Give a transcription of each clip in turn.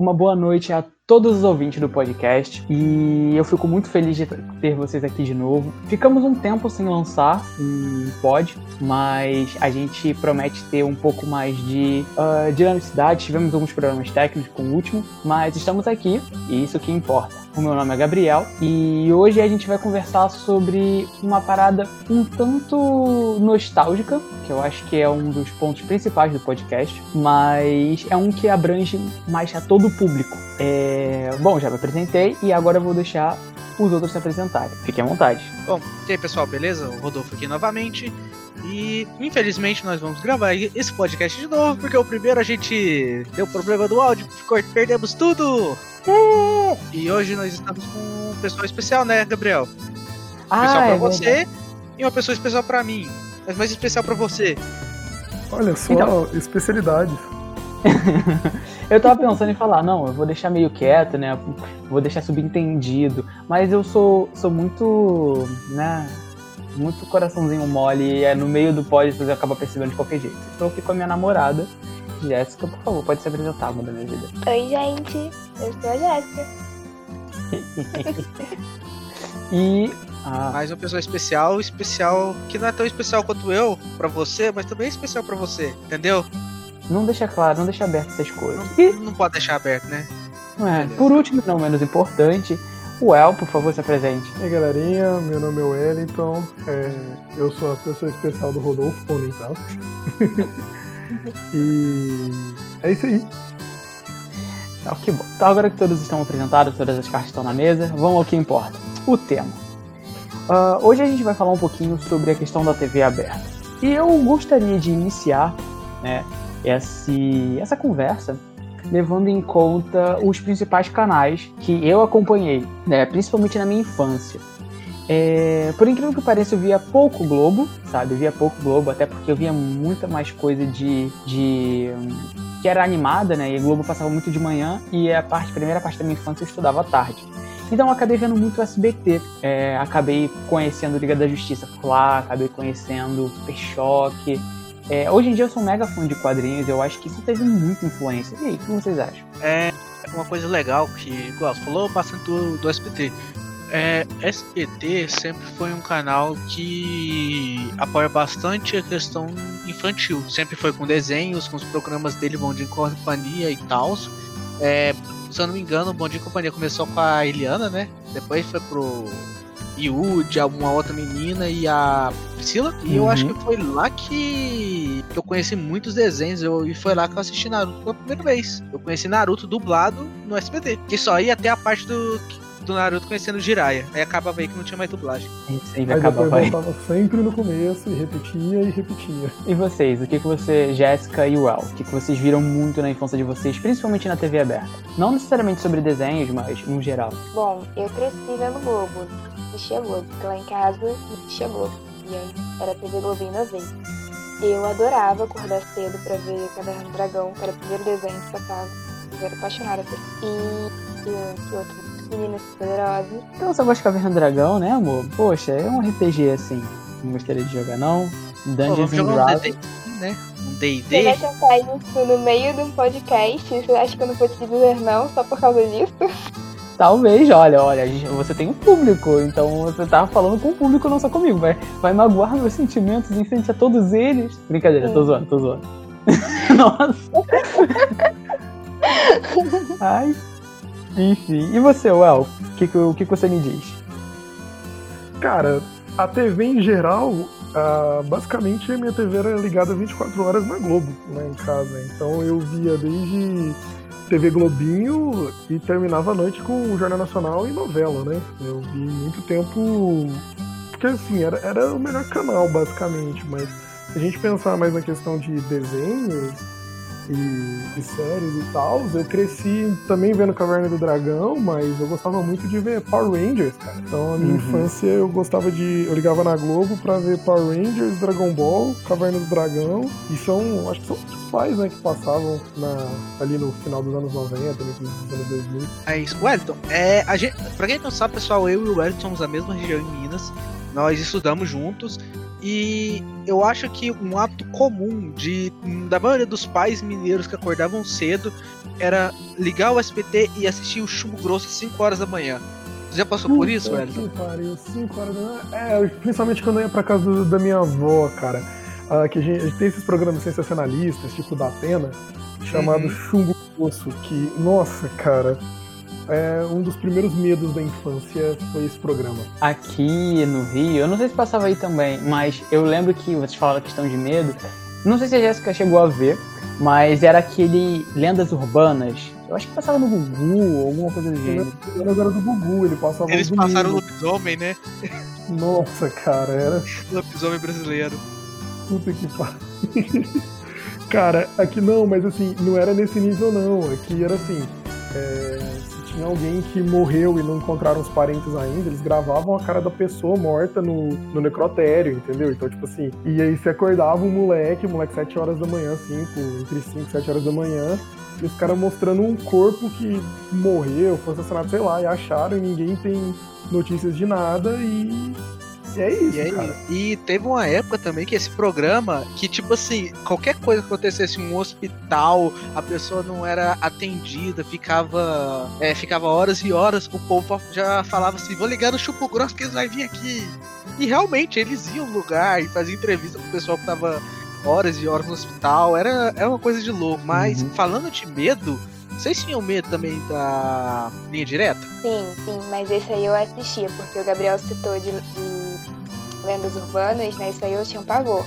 uma boa noite a todos os ouvintes do podcast e eu fico muito feliz de ter vocês aqui de novo. Ficamos um tempo sem lançar um pod, mas a gente promete ter um pouco mais de uh, dinamicidade. Tivemos alguns problemas técnicos com o último, mas estamos aqui e isso que importa. O meu nome é Gabriel e hoje a gente vai conversar sobre uma parada um tanto nostálgica, que eu acho que é um dos pontos principais do podcast, mas é um que abrange mais a todo o público. É... Bom, já me apresentei e agora eu vou deixar os outros se apresentarem. Fiquem à vontade. Bom, e aí pessoal, beleza? O Rodolfo aqui novamente. E infelizmente nós vamos gravar esse podcast de novo, porque o primeiro a gente deu problema do áudio, perdemos tudo! E hoje nós estamos com um pessoal especial, né, Gabriel? Ah, especial pra é você verdade. e uma pessoa especial pra mim. Mas mais especial pra você. Olha só, Então. especialidades. eu tava pensando em falar, não, eu vou deixar meio quieto, né? Vou deixar subentendido. Mas eu sou, sou muito, né? Muito coraçãozinho mole e é no meio do pod você acaba percebendo de qualquer jeito. Estou aqui com a minha namorada, Jéssica, por favor, pode se apresentar, amor da minha vida. Oi, gente. Eu sou a Jéssica. E. Ah, Mais uma pessoa especial, especial que não é tão especial quanto eu pra você, mas também é especial pra você, entendeu? não deixa claro, não deixa aberto essas coisas. Não, E, não pode deixar aberto, né? é, por último, não menos importante, o El, por favor, se apresente. E aí, galerinha, meu nome é Wellington, é, eu sou a pessoa especial do Rodolfo Ponental. e é isso aí. Tá, que bom. Então, agora que todos estão apresentados, todas as cartas estão na mesa, vamos ao que importa: o tema. Ah, hoje a gente vai falar um pouquinho sobre a questão da TV aberta. E eu gostaria de iniciar né, esse, essa conversa levando em conta os principais canais que eu acompanhei, né, principalmente na minha infância. É, por incrível que pareça, eu via pouco Globo, sabe? Eu via pouco Globo, até porque eu via muita mais coisa de, de que era animada, né? E Globo passava muito de manhã e a parte, a primeira parte da minha infância eu estudava à tarde. Então eu acabei vendo muito SBT. É, acabei conhecendo Liga da Justiça por lá, acabei conhecendo Super Choque. É, hoje em dia eu sou um mega fã de quadrinhos, eu acho que isso teve muita influência. E aí, o que vocês acham? É uma coisa legal que, igual, falou bastante do, do SBT. É, SBT sempre foi um canal que apoia bastante a questão infantil. Sempre foi com desenhos, com os programas dele, Bom Dia e Companhia e tal. É, se eu não me engano, o Bom Dia e Companhia começou com a Eliana, né? Depois foi pro Yudi, uma outra menina e a Priscila. E eu Uhum. acho que foi lá que eu conheci muitos desenhos eu, e foi lá que eu assisti Naruto pela primeira vez. Eu conheci Naruto dublado no SBT. Que só ia até a parte do, do Naruto conhecendo o Jiraiya. Aí acabava aí que não tinha mais dublagem. A gente sempre Aí acaba depois voltava sempre no começo e repetia e repetia. E vocês? O que, que você, Jéssica e o El, o que, que vocês viram muito na infância de vocês, principalmente na TV aberta? Não necessariamente sobre desenhos, mas no geral. Bom, eu cresci vendo Globo. Assistia Globo, porque lá em casa Globo. E aí era TV Globinho da vez. Eu adorava acordar cedo pra ver Caverna do Dragão, que era o primeiro desenho que passava. Eu era apaixonada por isso. E, e que outro? Meninas Poderosas. Então você gosta de Caverna do Dragão, né, amor? Poxa, é um RPG assim. Não gostaria de jogar, não? Dungeons and um Dragons. D&D, né? Um Você D&D. vai tentar isso no meio de um podcast? Você acha que eu não vou te dizer não só por causa disso? Talvez, olha, olha, você tem um público, então você tá falando com o público, não só comigo. Vai, vai magoar meus sentimentos em frente a todos eles. Brincadeira, tô zoando, tô zoando. Nossa. Ai. Enfim. E você, Well? O que, o que você me diz? Cara, a TV em geral, ah, basicamente a minha TV era ligada 24 horas na Globo, lá em casa. Então eu via desde TV Globinho e terminava a noite com o Jornal Nacional e novela, né? Eu vi muito tempo. Porque assim, era, era o melhor canal, basicamente, mas se a gente pensar mais na questão de desenhos e, e séries e tal, eu cresci também vendo Caverna do Dragão, mas eu gostava muito de ver Power Rangers, cara. Então, a minha Uhum. infância eu gostava de. Eu ligava na Globo pra ver Power Rangers, Dragon Ball, Caverna do Dragão, e são. Acho que são os principais, né, que passavam na, ali no final dos anos 90, início dos anos 2000. É isso. Wellington, é, a gente, pra quem não sabe, pessoal, eu e o Wellington somos da mesma região em Minas. Nós estudamos juntos. E eu acho que um hábito comum de da maioria dos pais mineiros que acordavam cedo era ligar o SBT e assistir o Chumbo Grosso às 5 horas da manhã. Você já passou por isso, velho? Que pariu, 5 horas da manhã. É, principalmente quando eu ia pra casa da minha avó, cara. Ah, que a gente, a gente, tem esses programas sensacionalistas, tipo da Atena, chamado uhum. Chumbo Grosso, que, nossa, cara, é um dos primeiros medos da infância foi esse programa. Aqui no Rio, eu não sei se passava aí também, mas eu lembro que vocês falaram a questão de medo. Não sei se a Jéssica chegou a ver, mas era aquele Lendas Urbanas. Eu acho que passava no Gugu ou alguma coisa do gênero. Era agora do Gugu, ele passava Eles passaram o lobisomem, né? Nossa, cara, era. Lobisomem brasileiro. Puta que pariu. cara, aqui não, mas assim, não era nesse nível não. Aqui era assim. É tinha alguém que morreu e não encontraram os parentes ainda, eles gravavam a cara da pessoa morta no, no necrotério, entendeu? Então, tipo assim, e aí se acordava um moleque, um moleque 7 horas da manhã, 5, entre 5 e 7 horas da manhã, e os caras mostrando um corpo que morreu, foi assassinado, sei lá, e acharam e ninguém tem notícias de nada e e é isso, e, aí, cara. e teve uma época também que esse programa, que tipo assim, qualquer coisa que acontecesse em um hospital, a pessoa não era atendida, ficava é, ficava horas e horas, o povo já falava assim, vou ligar no Chupo Grosso que eles vão vir aqui. E realmente, eles iam no lugar e faziam entrevista com o pessoal que tava horas e horas no hospital, era, era uma coisa de louco. Mas, uhum. falando de medo, vocês tinham medo também da linha direta? Sim, sim, mas esse aí eu assistia, porque o Gabriel citou de, de lendas urbanas, né? Isso aí eu tinha um pavor.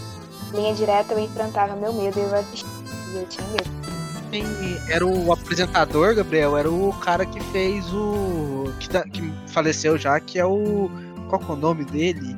Linha direta eu enfrentava meu medo e eu assistia. E eu tinha medo. Sim, era o apresentador, Gabriel, era o cara que fez o. que, tá, que faleceu já, que é o. Qual é o nome dele?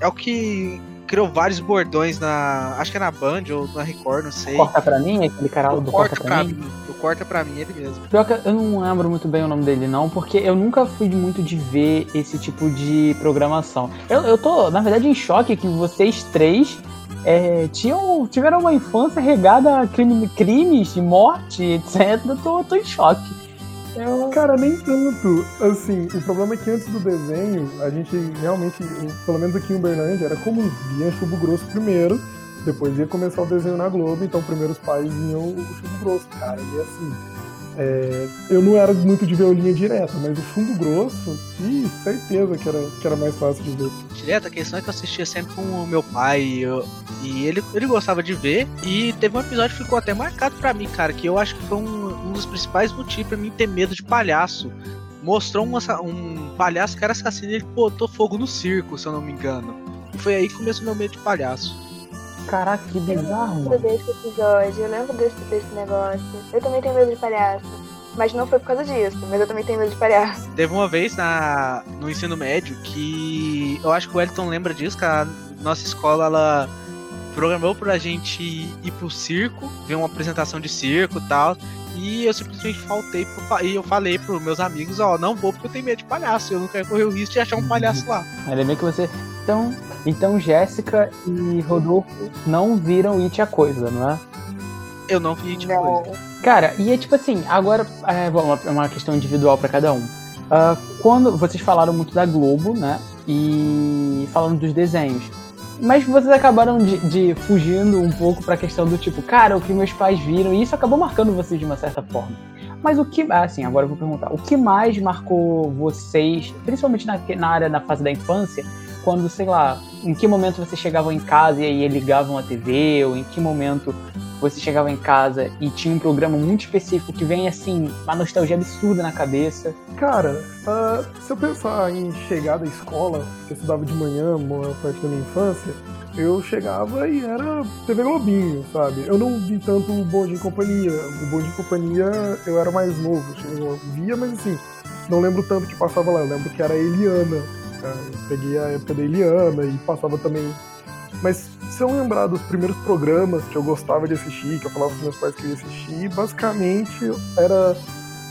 É o que criou vários bordões na. Acho que é na Band ou na Record, não sei. Corta pra mim, aquele cara do Corta, corta pra, mim. mim. Corta pra mim, ele mesmo. Pior que eu não lembro muito bem o nome dele, não, porque eu nunca fui muito de ver esse tipo de programação. Eu, eu tô, na verdade, em choque que vocês três é, tinham, tiveram uma infância regada a crime, crimes, de morte, etc. Eu tô, tô em choque. Eu... Cara, nem tanto. Assim, o problema é que antes do desenho, a gente realmente, pelo menos aqui em Uberlândia, era comum. Via Chubo Grosso primeiro, depois ia começar o desenho na Globo, então primeiro os pais vinham o Chubo Grosso, cara. E assim, é, eu não era muito de ver linha direta, mas o fundo grosso, ih, certeza que era, que era mais fácil de ver. Direta, a questão é que eu assistia sempre com o meu pai eu, e ele, ele gostava de ver. E teve um episódio que ficou até marcado para mim, cara, que eu acho que foi um, um dos principais motivos para mim ter medo de palhaço. Mostrou um, um palhaço que era assassino e ele botou fogo no circo, se eu não me engano. E foi aí que começou meu medo de palhaço. Caraca, que bizarro. Eu lembro desse episódio, eu lembro desse, desse negócio. Eu também tenho medo de palhaço. Mas não foi por causa disso, mas eu também tenho medo de palhaço. Teve uma vez na, no ensino médio que eu acho que o Wellington lembra disso, que a nossa escola ela programou pra gente ir pro circo, ver uma apresentação de circo e tal. E eu simplesmente faltei pro, e eu falei pros meus amigos, ó, não vou porque eu tenho medo de palhaço, eu não quero correr o risco de achar um palhaço lá. Ainda bem que você. Então, então Jéssica e Rodolfo não viram It a Coisa, não é? Eu não vi It a Coisa. Cara, e é tipo assim, agora é uma, uma questão individual para cada um. Uh, quando vocês falaram muito da Globo, né? E falando dos desenhos. Mas vocês acabaram de, de fugindo um pouco para a questão do tipo, cara, o que meus pais viram, e isso acabou marcando vocês de uma certa forma. Mas o que. Assim, agora eu vou perguntar. O que mais marcou vocês, principalmente na, na área da fase da infância, quando, sei lá, em que momento vocês chegavam em casa e aí ligavam a TV, ou em que momento você chegava em casa e tinha um programa muito específico que vem assim, uma nostalgia absurda na cabeça. Cara, uh, se eu pensar em chegar da escola, que eu estudava de manhã, uma parte da minha infância, eu chegava e era TV Globinho, sabe? Eu não vi tanto o Bom em Companhia. O Bom em Companhia eu era mais novo, eu via, mas assim, não lembro tanto que passava lá. Eu lembro que era a Eliana. Eu peguei a época da Eliana e passava também. Mas se eu lembrar dos primeiros programas que eu gostava de assistir, que eu falava com meus pais que eu ia assistir, basicamente era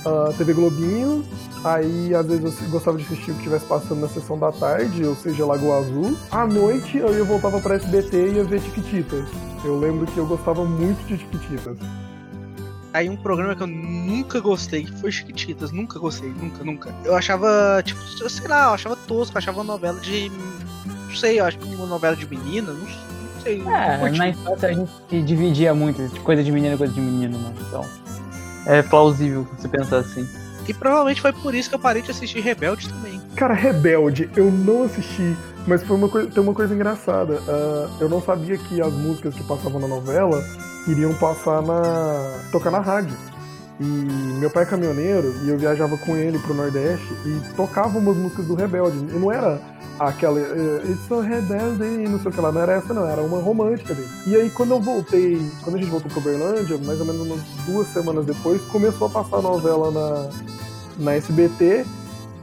a TV Globinho, aí às vezes eu gostava de assistir o que estivesse passando na sessão da tarde, ou seja, Lagoa Azul. À noite eu ia voltava para SBT e ia ver Tiquititas. Eu lembro que eu gostava muito de Tiquititas. Aí um programa que eu nunca gostei foi Chiquititas, nunca gostei, nunca, nunca. Eu achava, tipo, sei lá, eu achava tosco, eu achava uma novela de. Não sei, eu acho que uma novela de menina, não, não sei. É, na infância a gente dividia muito, coisa de menino, coisa de menino, né? Então. é plausível você pensar assim. E provavelmente foi por isso que eu parei de assistir Rebelde também. Cara, Rebelde, eu não assisti, mas foi uma coisa, tem uma coisa engraçada. Uh, eu não sabia que as músicas que passavam na novela iriam passar na. tocar na rádio. E meu pai é caminhoneiro e eu viajava com ele pro Nordeste e tocava umas músicas do Rebelde. E não era aquela uh, It's so rebelde, não sei o que lá, não era essa não, era uma romântica dele. E aí quando eu voltei, quando a gente voltou pro Berlândia, mais ou menos umas duas semanas depois, começou a passar a novela na, na SBT.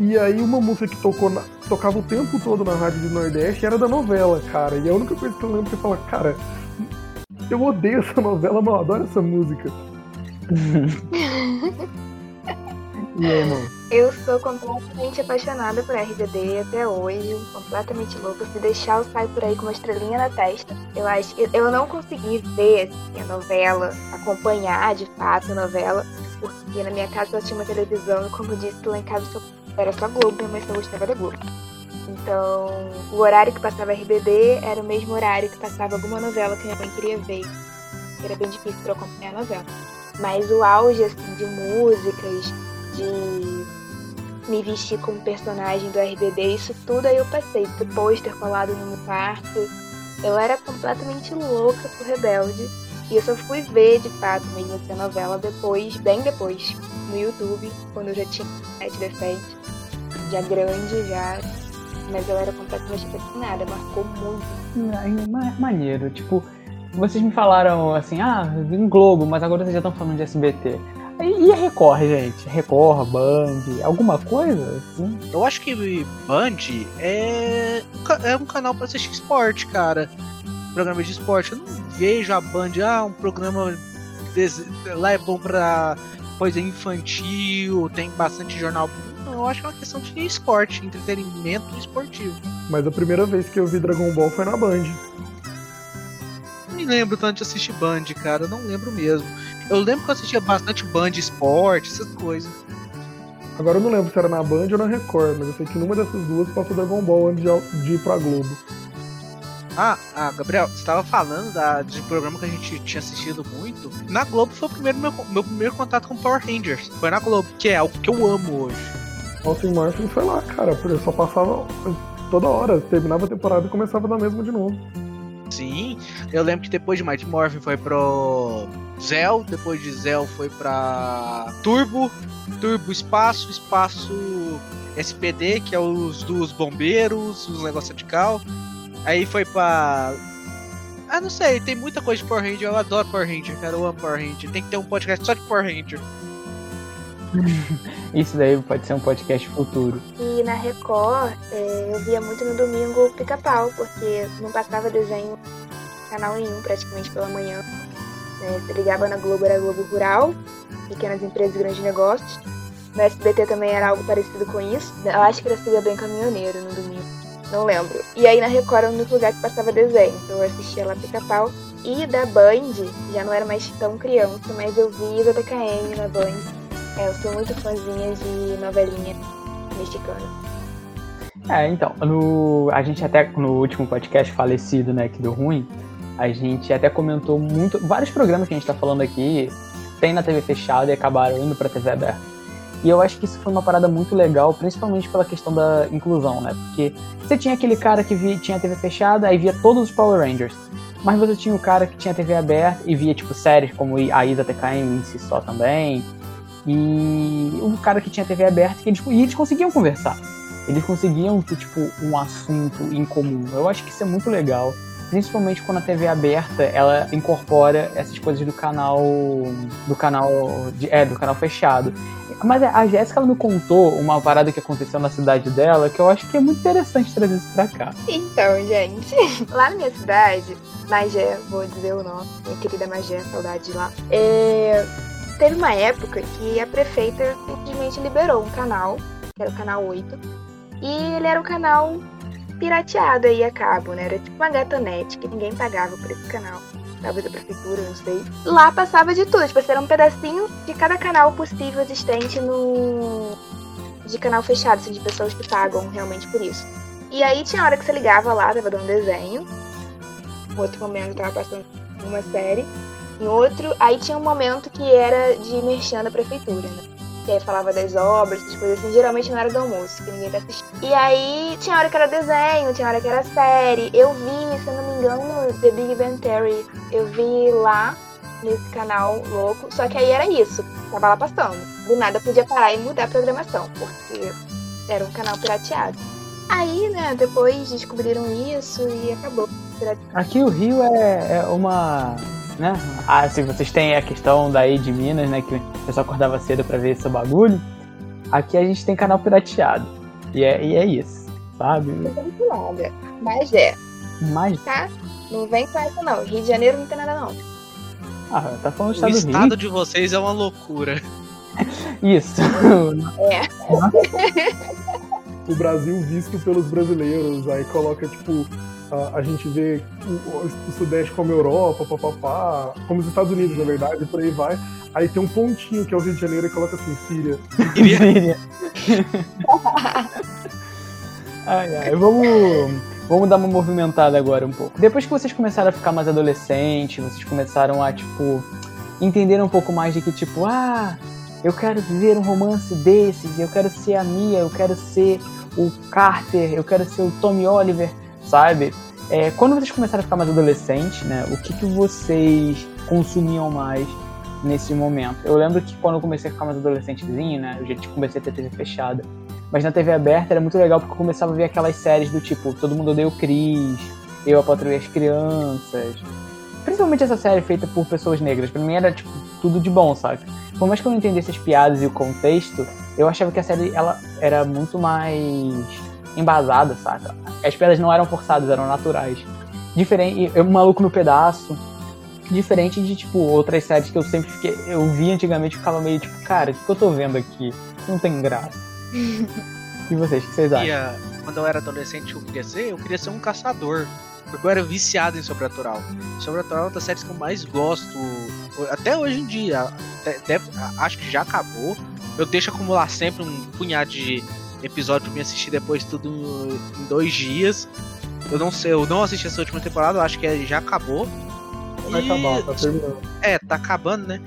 E aí uma música que tocou na, tocava o tempo todo na rádio do Nordeste era da novela, cara. E a única coisa que eu lembro é falar, cara, eu odeio essa novela, mas eu adoro essa música. e aí, irmão? Eu sou completamente apaixonada por RBD até hoje, completamente louca. Se deixar, eu saio por aí com uma estrelinha na testa. Eu acho que eu não consegui ver assim, a novela, acompanhar de fato a novela, porque na minha casa só tinha uma televisão e, como eu disse, lá em casa só era só Globo, minha mãe só gostava da Globo. Então, o horário que passava RBD era o mesmo horário que passava alguma novela que minha mãe queria ver. Era bem difícil para acompanhar a novela. Mas o auge assim, de músicas, de me vestir como personagem do RBD, isso tudo aí eu passei. Ter pôster colado no meu quarto. Eu era completamente louca por Rebelde. E eu só fui ver, de fato, mesmo essa novela depois, bem depois, no YouTube, quando eu já tinha internet decente, já grande, já. Mas eu era completamente fascinada, marcou muito. Maneiro, tipo, vocês me falaram assim, ah, em Globo, mas agora vocês já estão falando de SBT. E a Record, gente? Record, Band, alguma coisa? Assim? Eu acho que Band é, é um canal para assistir esporte, cara. Programa de esporte. Eu não vejo a Band, ah, um programa lá é bom pra coisa infantil, tem bastante jornal. Não, eu acho que é uma questão de esporte, entretenimento esportivo. Mas a primeira vez que eu vi Dragon Ball foi na Band. Não me lembro tanto de assistir Band, cara, eu não lembro mesmo. Eu lembro que eu assistia bastante Band Esporte, essas coisas. Agora eu não lembro se era na Band ou na Record, mas eu sei que numa dessas duas passou Dragon Ball antes de ir pra Globo. Ah, ah, Gabriel, você estava falando da, de programa que a gente tinha assistido muito. Na Globo foi o primeiro meu, meu primeiro contato com Power Rangers. Foi na Globo, que é o que eu amo hoje. Austin Martin foi lá, cara. Eu só passava toda hora. Terminava a temporada e começava da mesma de novo. Sim, eu lembro que depois de Mighty Morphin foi pro Zell, depois de Zell foi pra Turbo, Turbo Espaço, Espaço SPD, que é os dos bombeiros, os negócios de cal. Aí foi pra. Ah, não sei, tem muita coisa de Power Ranger, eu adoro Power Ranger, cara, eu amo Power Ranger. Tem que ter um podcast só de Power Ranger. Isso daí pode ser um podcast futuro. E na Record, é, eu via muito no domingo pica-pau, porque não passava desenho canal nenhum praticamente pela manhã. É, você ligava na Globo, era Globo Rural, pequenas empresas grandes negócios. No SBT também era algo parecido com isso. Eu acho que era Siga Bem Caminhoneiro no domingo. Não lembro. E aí na Record era o único lugar que passava desenho. Então eu assistia lá pica-pau. E da Band, já não era mais tão criança, mas eu vi da TKM na Band. É, eu sou muito fãzinha de novelinha mexicana. É, então, no, a gente até no último podcast falecido, né, que deu ruim, a gente até comentou muito, vários programas que a gente tá falando aqui tem na TV fechada e acabaram indo pra TV aberta. E eu acho que isso foi uma parada muito legal, principalmente pela questão da inclusão, né? Porque você tinha aquele cara que via, tinha TV fechada, aí via todos os Power Rangers. Mas você tinha o cara que tinha TV aberta e via, tipo, séries como a Ida TKM em si só também. E o cara que tinha TV aberta, que eles, e eles conseguiam conversar. Eles conseguiam ter, tipo, um assunto em comum. Eu acho que isso é muito legal principalmente quando a TV aberta, ela incorpora essas coisas do canal do canal de, é, do canal fechado. Mas a Jéssica me contou uma parada que aconteceu na cidade dela que eu acho que é muito interessante trazer isso pra cá. Então, gente, lá na minha cidade, Magé, vou dizer o nome, minha querida Magé, saudade de lá. É, teve uma época que a prefeita simplesmente liberou um canal, que era o canal 8, e ele era um canal pirateado aí a cabo, né? Era tipo uma gatonet que ninguém pagava por esse canal. Talvez a prefeitura, não sei. Lá passava de tudo, tipo, era um pedacinho de cada canal possível existente no. de canal fechado, assim, de pessoas que pagam realmente por isso. E aí tinha hora que você ligava lá, tava dando desenho. No outro momento tava passando uma série. Em outro. Aí tinha um momento que era de merchan da prefeitura, né? Que aí falava das obras, essas coisas assim, geralmente na hora do almoço, que ninguém tá assistindo. E aí tinha hora que era desenho, tinha hora que era série. Eu vi, se eu não me engano, The Big Bang Theory. Eu vi lá nesse canal louco. Só que aí era isso, tava lá passando. Do nada podia parar e mudar a programação, porque era um canal pirateado. Aí, né, depois descobriram isso e acabou. Aqui o Rio é, é uma. Né? Ah, se vocês têm a questão daí de Minas, né? Que o pessoal acordava cedo pra ver esse bagulho. Aqui a gente tem canal pirateado. E é, e é isso, sabe? Não tem nada. Mas é. Mas. Tá? Não vem com essa não. Rio de Janeiro não tem nada não. Ah, tá falando do O estado do estado Rio. de vocês é uma loucura. Isso. É. o Brasil visto pelos brasileiros, aí coloca, tipo, a, a gente vê o, o Sudeste como Europa, papapá, como os Estados Unidos, na verdade, por aí vai. Aí tem um pontinho que é o Rio de Janeiro e coloca assim, Síria. Queria- ai, ai, vamos, vamos dar uma movimentada agora um pouco. Depois que vocês começaram a ficar mais adolescentes, vocês começaram a, tipo, entender um pouco mais de que, tipo, ah, eu quero viver um romance desses, eu quero ser a Mia, eu quero ser o Carter, eu quero ser o Tommy Oliver, sabe? É, quando vocês começaram a ficar mais adolescentes, né, o que, que vocês consumiam mais nesse momento? Eu lembro que quando eu comecei a ficar mais adolescentezinho, né, eu já comecei a ter TV fechada, mas na TV aberta era muito legal porque eu começava a ver aquelas séries do tipo Todo Mundo Odeia o Chris, Eu, a Patrulha as Crianças. Principalmente essa série feita por pessoas negras. Pra mim era, tipo, tudo de bom, sabe? Por mais que eu não entendesse as piadas e o contexto, eu achava que a série ela era muito mais embasada, saca? As piadas não eram forçadas, eram naturais. Diferente, eu, Maluco no Pedaço. Diferente de, tipo, outras séries que eu sempre fiquei. Eu vi antigamente e ficava meio tipo, cara, o que, que eu tô vendo aqui? Não tem graça. E vocês, o que vocês acham? queria- quando eu era adolescente, eu queria ser, eu queria ser um caçador. Porque eu era viciado em Sobrenatural. Sobrenatural é uma das séries que eu mais gosto. Até hoje em dia. Até- deve- acho que já acabou. Eu deixo acumular sempre um punhado de episódio pra me assistir depois tudo em dois dias. Eu não sei, eu não assisti essa última temporada, eu acho que já acabou. Vai E- acabar, tá terminando. é, tá acabando, né?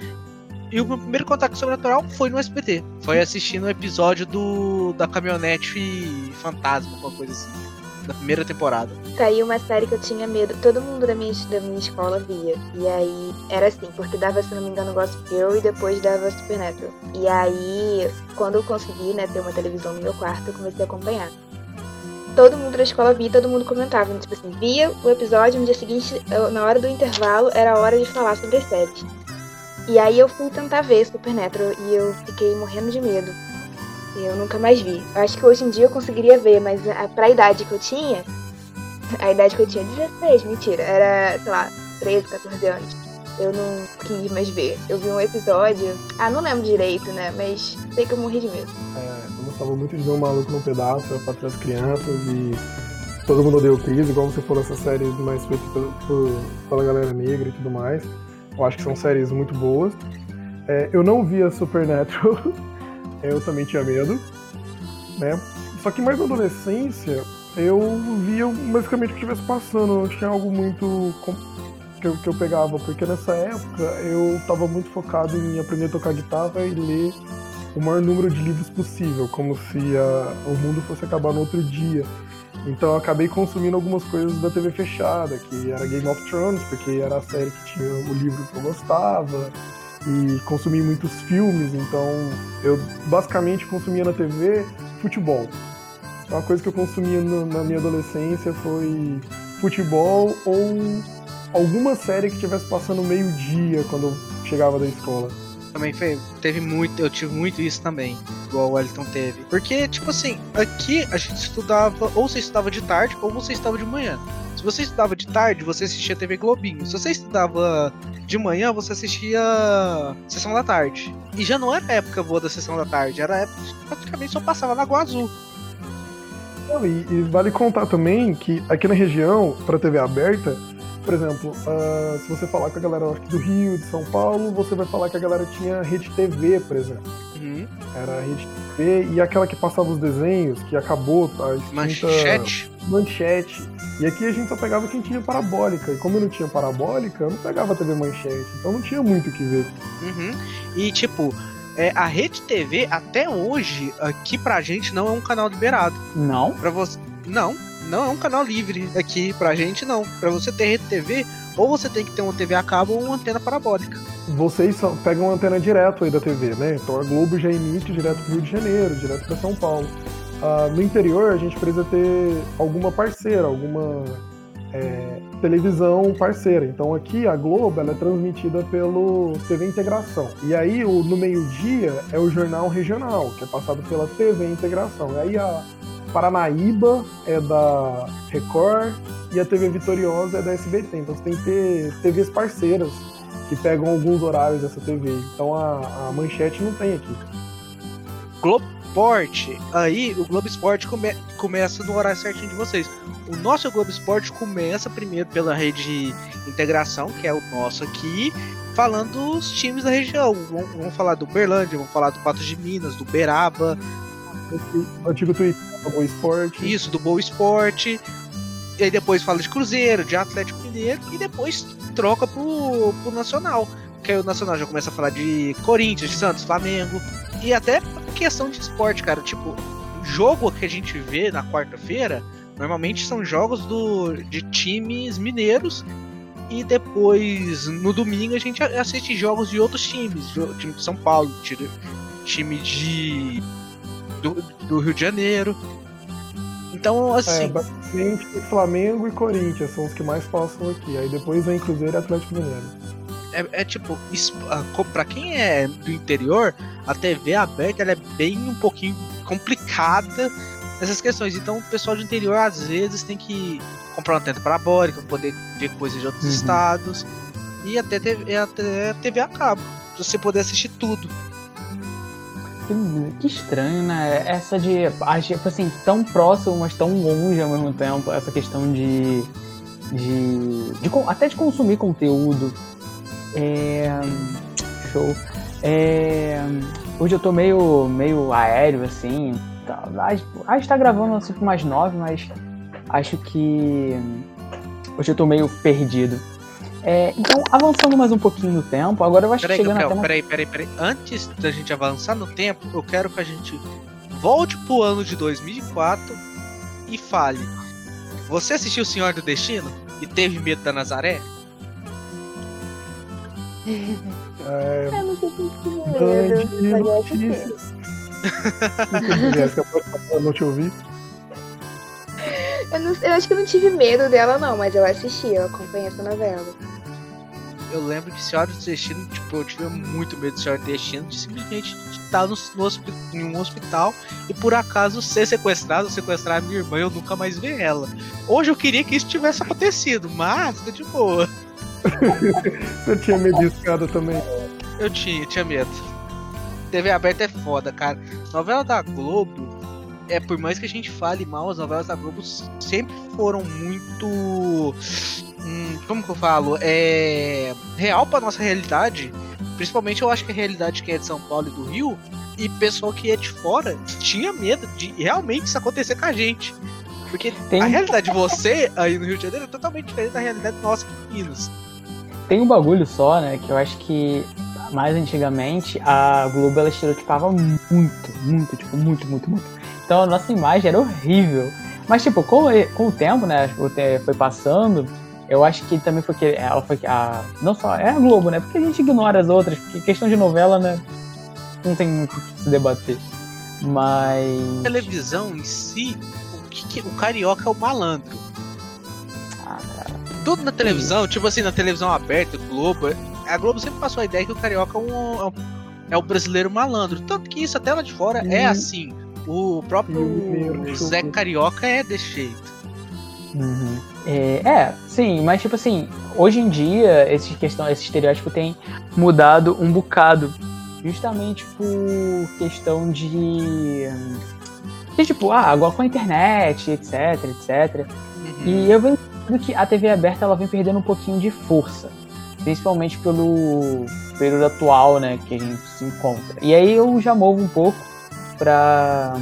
E o meu primeiro contato Sobrenatural foi no SBT. Foi assistindo o episódio do da caminhonete fantasma, alguma coisa assim. Da primeira temporada. Tá aí uma série que eu tinha medo. Todo mundo da minha, da minha escola via. E aí era assim, porque dava, se não me engano, Gossip Girl e depois dava Supernatural. E aí, quando eu consegui, né, ter uma televisão no meu quarto, eu comecei a acompanhar. Todo mundo da escola via, todo mundo comentava. Tipo assim, via o episódio, no dia seguinte, na hora do intervalo, era a hora de falar sobre as séries. E aí eu fui tentar ver Supernatural e eu fiquei morrendo de medo. Eu nunca mais vi. Eu acho que hoje em dia eu conseguiria ver, mas a, pra idade que eu tinha, a idade que eu tinha, 16, mentira, era, sei lá, 13, 14 anos. Eu não quis mais ver. Eu vi um episódio, ah, não lembro direito, né, mas sei que eu morri de medo. É, eu gostava muito de ver o Maluco no Pedaço, a Patrulha das Crianças e Todo Mundo o Chris, igual você falou, essas séries mais feitas pela galera negra e tudo mais. Eu acho que são séries muito boas. É, eu não via Supernatural, eu também tinha medo, né? Só que mais na adolescência, eu via basicamente o que estivesse passando, não tinha algo muito que eu, que eu pegava, porque nessa época eu estava muito focado em aprender a tocar guitarra e ler o maior número de livros possível, como se ah, o mundo fosse acabar no outro dia. Então eu acabei consumindo algumas coisas da TV fechada, que era Game of Thrones, porque era a série que tinha o livro que eu gostava, e consumi muitos filmes, então eu basicamente consumia na TV futebol. Uma coisa que eu consumia no- na minha adolescência foi futebol ou alguma série que estivesse passando meio-dia quando eu chegava da escola. Também foi, teve muito, eu tive muito isso também, igual o Wellington teve. Porque, tipo assim, aqui a gente estudava, ou você estudava de tarde, ou você estudava de manhã. Se você estudava de tarde, você assistia TV Globinho. Se você estudava de manhã, você assistia Sessão da Tarde. E já não era a época boa da Sessão da Tarde, era a época que praticamente só passava na Água Azul. E, e vale contar também que aqui na região, para TV aberta, por exemplo, ah, se você falar com a galera do Rio, de São Paulo, você vai falar que a galera tinha rede TV, por exemplo. Uhum. Era a rede TV e aquela que passava os desenhos, que acabou, a extinta Manchete. manchete. E aqui a gente só pegava quem tinha parabólica. E como eu não tinha parabólica, eu não pegava a TV Manchete. Então não tinha muito o que ver. Uhum. E tipo, é, a Rede TV até hoje, aqui pra gente, não é um canal liberado. Não? Pra você. Não, não é um canal livre aqui pra gente, não. Pra você ter Rede TV, ou você tem que ter uma TV a cabo ou uma antena parabólica. Vocês só pegam uma antena direto aí da TV, né? Então a Globo já emite direto pro Rio de Janeiro, direto pra São Paulo. Uh, no interior, a gente precisa ter alguma parceira, alguma é, televisão parceira. Então aqui a Globo ela é transmitida pelo TV Integração. E aí o, no meio-dia é o jornal regional, que é passado pela TV Integração. E aí a Paranaíba é da Record e a TV Vitoriosa é da SBT. Então você tem que ter TVs parceiras que pegam alguns horários dessa TV. Então a, a manchete não tem aqui. Globo Esporte, aí o Globo Esporte come, começa no horário certinho de vocês. O nosso Globo Esporte começa primeiro pela rede Integração, que é o nosso aqui, falando dos times da região. Vamos, vamos falar do Berlândia, vamos falar do Patos de Minas, do Beraba. O antigo Twitter, do Boa Esporte. Isso, do Boa Esporte. E aí depois fala de Cruzeiro, de Atlético Mineiro, e depois troca pro, pro Nacional. Que aí o Nacional já começa a falar de Corinthians, de Santos, Flamengo. E até questão de esporte, cara. Tipo, jogo que a gente vê na quarta-feira, normalmente são jogos do, de times mineiros. E depois, no domingo, a gente assiste jogos de outros times. Time de São Paulo, time de. do, do Rio de Janeiro. Então, assim. É, basicamente, Flamengo e Corinthians são os que mais passam aqui. Aí depois vem Cruzeiro e Atlético Mineiro é, é tipo, para quem é do interior, a TV aberta ela é bem um pouquinho complicada nessas questões. Então o pessoal do interior às vezes tem que comprar uma tenda parabólica para poder ver coisas de outros uhum. estados e até TV, até TV a cabo, pra você poder assistir tudo. Que, estranho, né? Essa de, tipo assim, tão próximo, mas tão longe ao mesmo tempo. Essa questão de, de, de até de consumir conteúdo é... Show. É... Hoje eu tô meio, meio aéreo, assim. Tá, a gente tá gravando assim mais nove, mas acho que hoje eu tô meio perdido. É, então, avançando mais um pouquinho no tempo, agora eu acho peraí, que chegando até... Peraí, peraí, peraí. Antes da gente avançar no tempo, eu quero que a gente volte pro ano de 2004 e fale. Você assistiu O Senhor do Destino e teve medo da Nazaré? É... Eu não sei se medo, notícias. eu não te ouvi. Eu, não, eu acho que eu não tive medo dela, não, mas eu assisti, eu acompanhei essa novela. Eu lembro que Senhora do Destino, tipo, eu tive muito medo de Senhora do Destino de simplesmente estar no, no em um hospital e por acaso ser sequestrado, sequestrar a minha irmã e eu nunca mais ver ela. Hoje eu queria que isso tivesse acontecido, mas tá de boa. Você tinha medo de escada também? Eu tinha, tinha medo. TV aberta é foda, cara. Novela da Globo, é por mais que a gente fale mal, as novelas da Globo sempre foram muito. Hum, como que eu falo? É. real pra nossa realidade. Principalmente eu acho que a realidade que é de São Paulo e do Rio. E pessoal que é de fora tinha medo de realmente isso acontecer com a gente. Porque Tem... a realidade de você aí no Rio de Janeiro é totalmente diferente da realidade nossa aqui em Minas. Tem um bagulho só, né, que eu acho que mais antigamente a Globo ela estereotipava muito, muito, tipo, muito, muito, muito. Então a nossa imagem era horrível. Mas, tipo, com, com o tempo, né, foi passando, eu acho que também foi que ela foi a. Não só. É a Globo, né? Porque a gente ignora as outras, porque questão de novela, né? Não tem muito que se debater. Mas. Televisão em si, o, que, que o carioca é o malandro tudo na televisão, tipo assim, na televisão aberta, Globo. A Globo sempre passou a ideia que o carioca é, um, é o brasileiro malandro. Tanto que isso até lá de fora é uhum. é assim. O próprio Zé Carioca é desse jeito. Uhum. É, é, sim, mas tipo assim, hoje em dia esse, questão, esse estereótipo tem mudado um bocado. Justamente por questão de. de tipo, ah, agora com a internet, etc, etc. Uhum. E eu venho que a TV aberta ela vem perdendo um pouquinho de força, principalmente pelo período atual, né, que a gente se encontra. E aí eu já movo um pouco para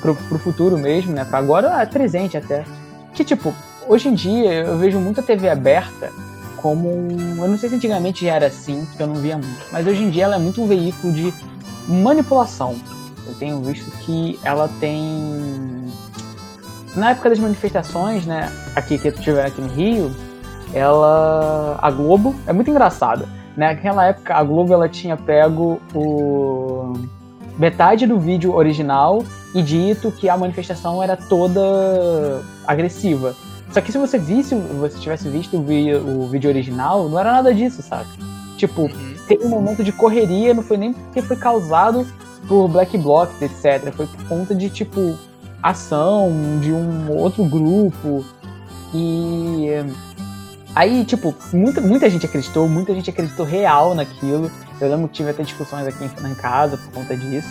pro, pro futuro mesmo, né, para agora é presente até. Que, tipo, hoje em dia eu vejo muita TV aberta como. Eu não sei se antigamente já era assim, porque eu não via muito, mas hoje em dia ela é muito um veículo de manipulação. Eu tenho visto que ela tem. Na época das manifestações, né, aqui que tiver aqui no Rio, ela. A Globo é muito engraçada. Né? Naquela época a Globo ela tinha pego o metade do vídeo original e dito que a manifestação era toda agressiva. Só que se você visse, você tivesse visto o, vi o vídeo original, não era nada disso, sabe? Tipo, uhum. teve um momento de correria, não foi nem porque foi causado por Black Blocs, etc. Foi por conta de, tipo, ação de um outro grupo. E aí, tipo, muita, muita gente acreditou, muita gente acreditou real naquilo. Eu lembro que tive até discussões aqui em casa por conta disso.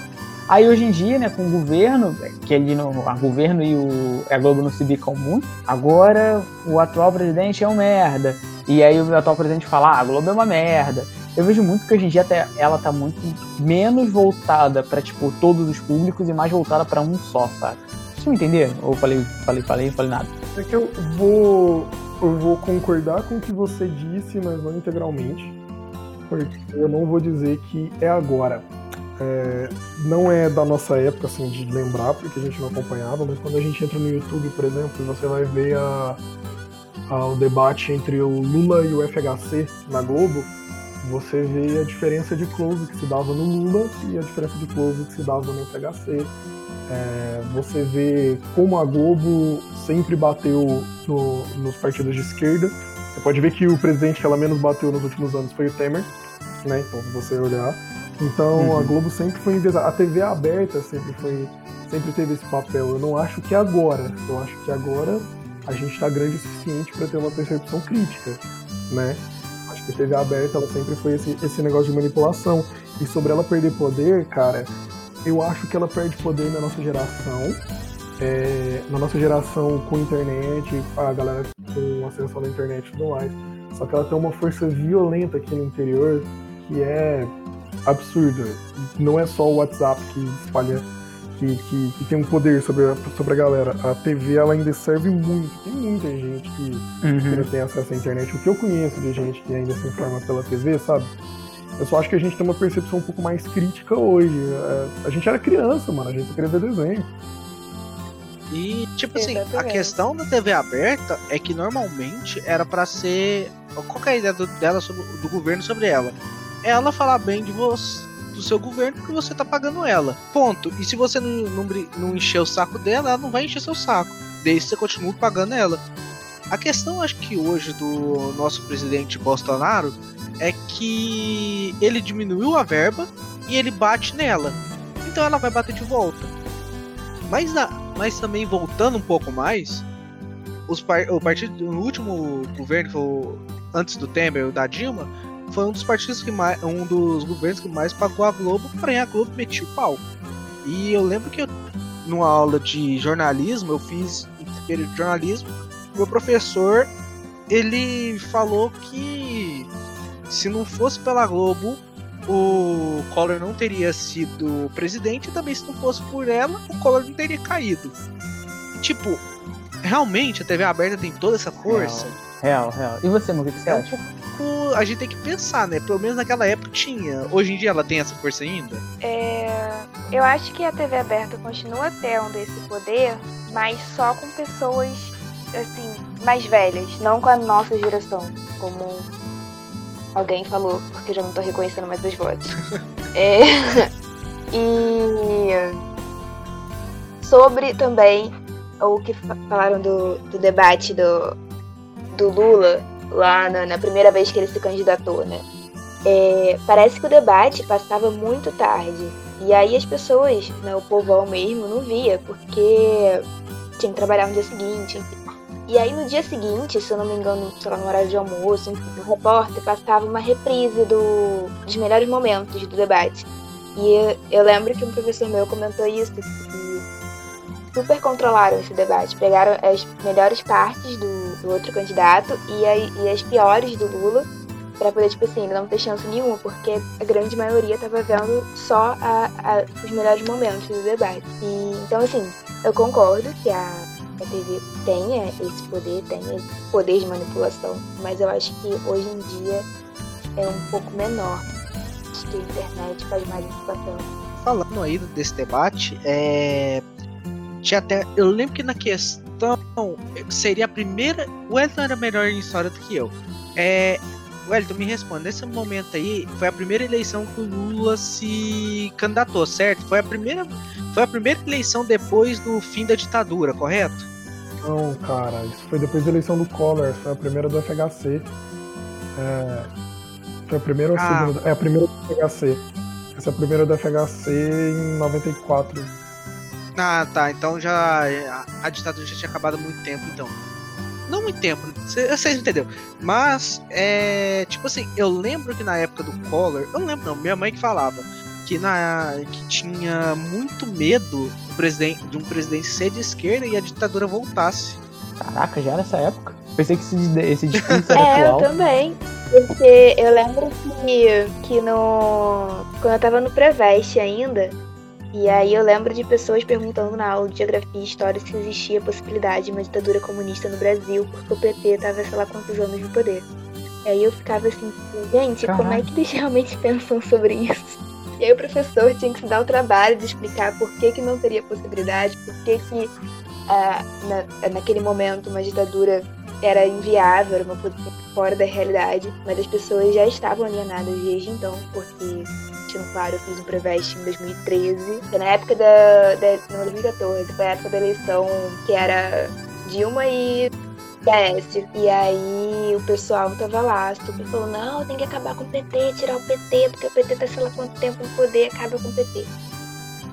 Aí hoje em dia, né, com o governo, que ali no a governo e o a Globo não se bicam muito, agora o atual presidente é um merda. E aí o atual presidente fala, ah, a Globo é uma merda. Eu vejo muito que hoje em dia até ela tá muito menos voltada para tipo todos os públicos e mais voltada para um só, sabe? Vocês entenderam? Ou falei, falei, falei, falei nada? É que eu vou eu vou concordar com o que você disse, mas não integralmente. Porque eu não vou dizer que é agora é, não é da nossa época, assim, de lembrar, porque a gente não acompanhava, mas quando a gente entra no YouTube, por exemplo, você vai ver a, a, o debate entre o Lula e o FHC na Globo, você vê a diferença de close que se dava no Lula e a diferença de close que se dava no FHC. É, você vê como a Globo sempre bateu no, nos partidos de esquerda. Você pode ver que o presidente que ela menos bateu nos últimos anos foi o Temer, né? Então, se você olhar. Então uhum. a Globo sempre foi enviesada. A TV aberta sempre foi, sempre teve esse papel. Eu não acho que agora. Eu acho que agora a gente está grande o suficiente para ter uma percepção crítica, né? Acho que a TV aberta ela sempre foi esse, esse negócio de manipulação. E sobre ela perder poder, cara, eu acho que ela perde poder na nossa geração. É, na nossa geração com internet, a galera com ascensão na internet e tudo mais. Só que ela tem uma força violenta aqui no interior que é absurda. Não é só o WhatsApp que espalha, que, que, que, tem um poder sobre a, sobre a galera. A TV ela ainda serve muito. Tem muita gente que, uhum. que não tem acesso à internet. O que eu conheço de gente que ainda se informa pela TV, sabe? Eu só acho que a gente tem uma percepção um pouco mais crítica hoje. É, a gente era criança, mano, a gente queria ver desenho. E, tipo assim, a questão da TV aberta é que normalmente era para ser. Qual é a ideia do, dela sobre, do governo sobre ela? ela falar bem de você, do seu governo porque você tá pagando ela. Ponto. E se você não, não, não encher o saco dela, ela não vai encher seu saco. Desde que você continue pagando ela. A questão, acho que hoje, do nosso presidente Bolsonaro é que ele diminuiu a verba e ele bate nela. Então ela vai bater de volta. Mas, mas também voltando um pouco mais, os par, o partido no último governo, antes do Temer, o da Dilma, foi um dos partidos que mais, um dos governos que mais pagou a Globo, porém a Globo metia o pau. E eu lembro que eu, numa aula de jornalismo, eu fiz um período de jornalismo, meu professor ele falou que se não fosse pela Globo, o Collor não teria sido presidente, e também se não fosse por ela, o Collor não teria caído. Tipo, realmente a TV aberta tem toda essa força. Real, real. real. E você, Mo, o que você é acha? Um pouco. A gente tem que pensar, né? Pelo menos naquela época tinha. Hoje em dia ela tem essa força ainda? É. Eu acho que a TV aberta continua tendo esse poder, mas só com pessoas, assim, mais velhas, não com a nossa geração. Como alguém falou, porque eu já não tô reconhecendo mais as vozes. é. E. Sobre também o que falaram do, do debate do, do Lula lá na, na primeira vez que ele se candidatou, né? É, parece que o debate passava muito tarde. E aí as pessoas, né, o povão mesmo, não via, porque tinha que trabalhar no dia seguinte. E aí no dia seguinte, se eu não me engano, sei lá, no horário de almoço, o repórter passava uma reprise do, dos melhores momentos do debate. E eu, eu lembro que um professor meu comentou isso, que super controlaram esse debate. Pegaram as melhores partes do, do outro candidato e, a, e, as piores do Lula para poder, tipo assim, não ter chance nenhuma, porque a grande maioria tava vendo só a, a, os melhores momentos do debate. E, então, assim, eu concordo que a, a TV tenha esse poder, tenha esse poder de manipulação, mas eu acho que hoje em dia é um pouco menor. Acho que a internet faz mais esse. Falando aí desse debate, é... tinha até. Eu lembro que na questão seria a primeira. O Wellington era melhor em história do que eu. É, Wellington, me responde. Nesse momento aí, foi a primeira eleição que o Lula se candidatou, certo? Foi a primeira, foi a primeira eleição depois do fim da ditadura, correto? Não, cara, isso foi depois da eleição do Collor, foi a primeira do FHC. É, foi a primeira ou a Ah. segunda? É a primeira do FHC. Essa é a primeira do FHC em 94. Ah, tá. Então já a ditadura já tinha acabado há muito tempo, então. Não muito tempo, vocês entenderam. Mas, é. Tipo assim, eu lembro que na época do Collor. Eu não lembro, não. Minha mãe que falava. Que, na, que tinha muito medo do presidente, de um presidente ser de esquerda e a ditadura voltasse. Caraca, já nessa época? Pensei que esse, esse discurso era É, eu também. Porque eu lembro que, que no. Quando eu tava no Preveste ainda, e aí eu lembro de pessoas perguntando na aula de geografia e história se existia a possibilidade de uma ditadura comunista no Brasil, porque o PT tava, sei lá quantos anos no poder. E aí eu ficava assim, gente, como é que eles realmente pensam sobre isso? E aí o professor tinha que se dar o trabalho de explicar por que, que não teria possibilidade, por que, que ah, na, naquele momento uma ditadura era inviável, era uma coisa fora da realidade, mas as pessoas já estavam alienadas desde então, porque, deixando claro, eu fiz um Preveste em 2013, foi na época da, da. Não, 2014, foi a época da eleição que era Dilma e PS. E aí o pessoal tava lá, super falou, não, tem que acabar com o PT, tirar o PT, porque o PT tá sei lá quanto tempo no poder, acaba com o PT.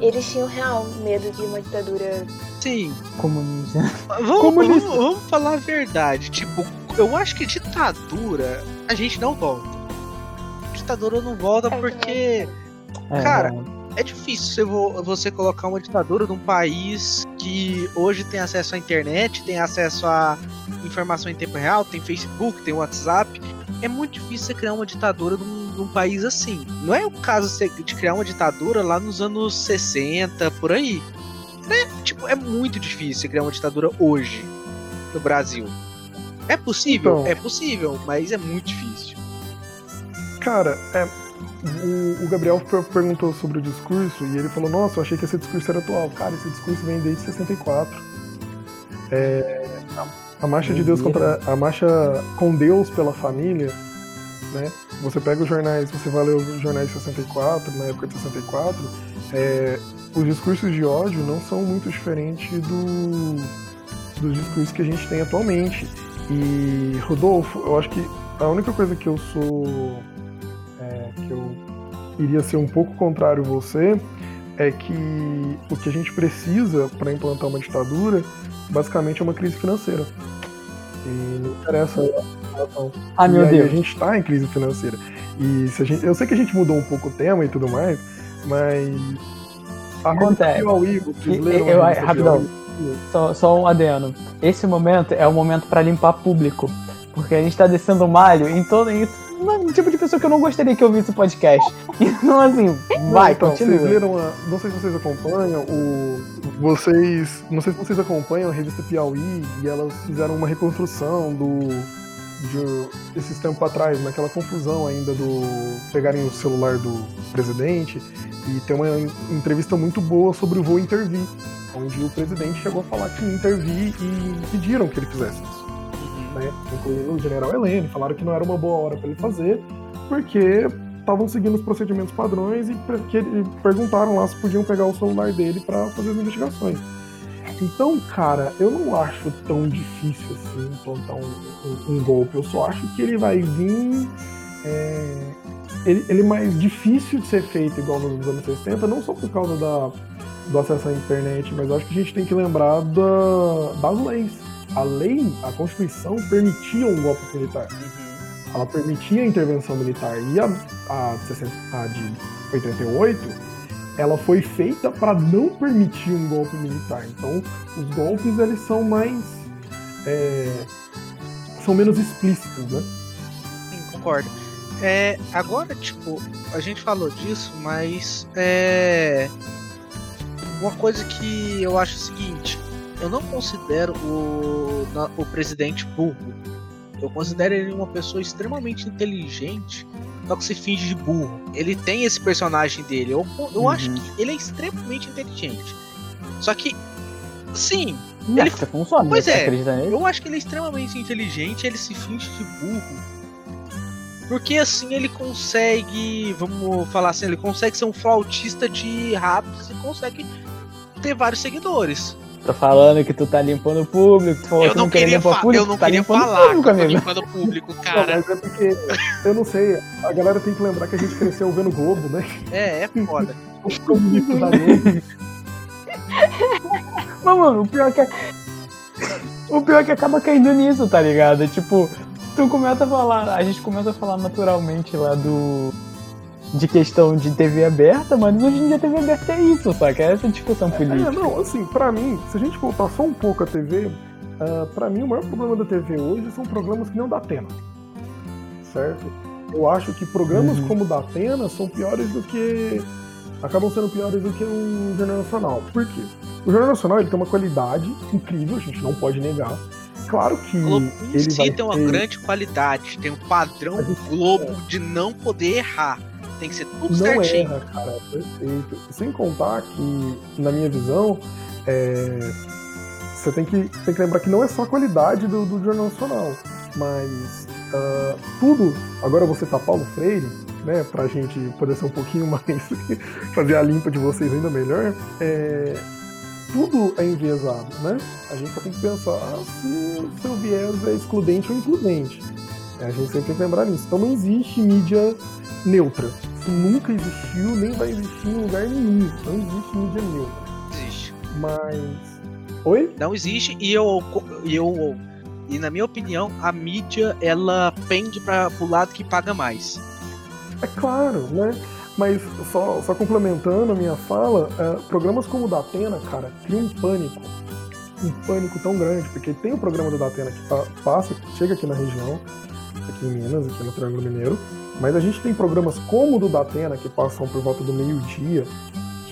Eles tinham real medo de uma ditadura Sim, Comunista. Vamos, Comunista. vamos, vamos falar a verdade. Tipo, eu acho que ditadura a gente não volta. Ditadura não volta É, porque É, Cara, é difícil você, vo- você colocar uma ditadura num país que hoje tem acesso à internet, tem acesso a informação em tempo real, tem Facebook, tem WhatsApp. É muito difícil você criar uma ditadura num, num país assim. Não é o caso de criar uma ditadura lá nos anos 60, por aí. Né? Tipo, é muito difícil você criar uma ditadura hoje no Brasil. É possível? Então. É possível, mas é muito difícil. Cara, é, o, o Gabriel per- perguntou sobre o discurso e ele falou: Nossa, eu achei que esse discurso era atual. Cara, esse discurso vem desde 64. É, a, a marcha de Deus contra. A marcha com Deus pela família, né? Você pega os jornais, você vai ler os jornais de 64, na época de 64, é, os discursos de ódio não são muito diferentes do, dos discursos que a gente tem atualmente. E, Rodolfo, eu acho que a única coisa que eu sou que eu iria ser um pouco contrário a você é que o que a gente precisa para implantar uma ditadura basicamente é uma crise financeira. E não interessa a. Ah, meu Deus. a gente está em crise financeira. E se a gente, eu sei que a gente mudou um pouco o tema e tudo mais, mas Acontece. Piauí, vocês leram eu- revista rapidão. Só, só um adeno. Esse momento é o momento pra limpar público. Porque a gente tá descendo o malho em todo. Em um tipo de pessoa que eu não gostaria que ouvisse o podcast. Então, assim, vai, então, continua. Vocês leram a, não sei se vocês acompanham o vocês, não sei se vocês acompanham a revista Piauí e elas fizeram uma reconstrução do de esses tempos atrás, naquela confusão ainda do pegarem o celular do presidente e tem uma entrevista muito boa sobre o voo intervir, onde o presidente chegou a falar que ia intervir e pediram que ele fizesse isso né? Incluindo o general Helene, falaram que não era uma boa hora para ele fazer, porque estavam seguindo os procedimentos padrões e perguntaram lá se podiam pegar o celular dele para fazer as investigações. Então, cara, eu não acho tão difícil assim implantar um, um- um golpe. Eu só acho que ele vai vir. é, ele, ele é mais difícil de ser feito igual nos anos 60, não só por causa da, do acesso à internet, mas acho que a gente tem que lembrar da, das leis. A lei, a Constituição permitia um golpe militar. Ela permitia a intervenção militar. E a, a, de 60 a de 88, ela foi feita para não permitir um golpe militar. Então, os golpes eles são mais é, são menos explícitos, né? Sim, concordo. É, agora, tipo, a gente falou disso, mas é. Uma coisa que eu acho o seguinte: eu não considero o, o presidente burro. Eu considero ele uma pessoa extremamente inteligente, só que se finge de burro. Ele tem esse personagem dele. Eu, eu uhum. acho que ele é extremamente inteligente. Só que, sim. E ele funciona. Pois é, eu acho que ele é extremamente inteligente. Ele se finge de burro. Porque assim ele consegue, vamos falar assim, ele consegue ser um flautista de raps e consegue ter vários seguidores. Tô falando que tu tá limpando o público, tu falou eu que não queria limpar público, eu não tá queria falar público, que eu tô limpando o público, cara. Não, mas é porque, eu não sei, a galera tem que lembrar que a gente cresceu vendo Globo, né? É, é foda. Os comunistas da Globo. Mas, mano, o pior é que... O pior é que acaba caindo nisso, tá ligado? Tipo, tu começa a falar, a gente começa a falar naturalmente lá do de questão de TV aberta, mas hoje em dia TV aberta é isso, saca? É essa discussão política. É, não, assim, pra mim, se a gente voltar só um pouco a TV, uh, ah, pra mim o maior problema da TV hoje são programas que não dá pena. Certo? Eu acho que programas uhum. como o da Atena são piores do que. acabam sendo piores do que um Jornal Nacional. Por quê? O Jornal Nacional ele tem uma qualidade incrível, a gente não pode negar. Claro que. Globo ele si tem uma ter... grande qualidade, tem um padrão Globo de não poder errar. Tem que ser tudo não certinho. Erra, cara, perfeito. Sem contar que, na minha visão, é... você tem que, tem que lembrar que não é só a qualidade do, do Jornal Nacional, mas uh, tudo. Agora você tá Paulo Freire, né, pra gente poder ser um pouquinho mais. fazer a limpa de vocês ainda melhor. É, tudo é enviesado, né? A gente só tem que pensar se o seu viés é excludente ou includente. A gente sempre tem que lembrar nisso. Então não existe mídia neutra. Nunca existiu, nem vai existir em lugar nenhum. Não existe mídia neutra. Existe. Mas. Oi? Não existe e eu. eu e na minha opinião, a mídia ela pende para o lado que paga mais. É claro, né? Mas só, só complementando a minha fala, é, programas como o da Atena, cara, criam um pânico. Um pânico tão grande, porque tem o programa do Datena que passa, chega aqui na região, aqui em Minas, aqui no Triângulo Mineiro, mas a gente tem programas como o do Datena, que passam por volta do meio-dia,